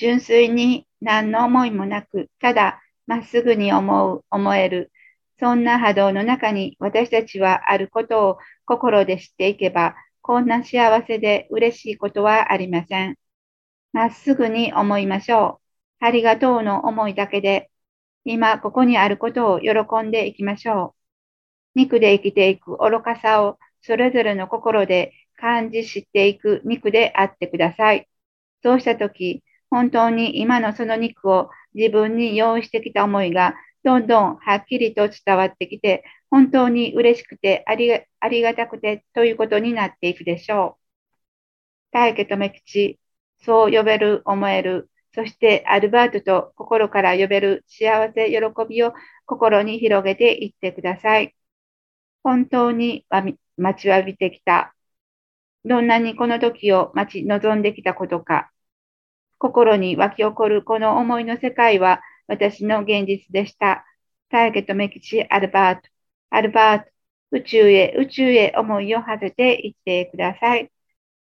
純粋に何の思いもなく、ただまっすぐに思う、思える、そんな波動の中に私たちはあることを心で知っていけば、こんな幸せで嬉しいことはありません。まっすぐに思いましょう。ありがとうの思いだけで、今ここにあることを喜んでいきましょう。肉で生きていく愚かさをそれぞれの心で感じ知っていく肉であってください。そうしたとき、本当に今のその肉を自分に用意してきた思いがどんどんはっきりと伝わってきて、本当に嬉しくてありありがたくてということになっていくでしょう。大家留吉、そう呼べる、思える、そしてアルバートと心から呼べる幸せ、喜びを心に広げていってください。本当に待ちわびてきた。どんなにこの時を待ち望んできたことか。心に湧き起こるこの思いの世界は私の現実でした。ターゲットメキシアルバート。アルバート。宇宙へ宇宙へ思いを馳せていってください。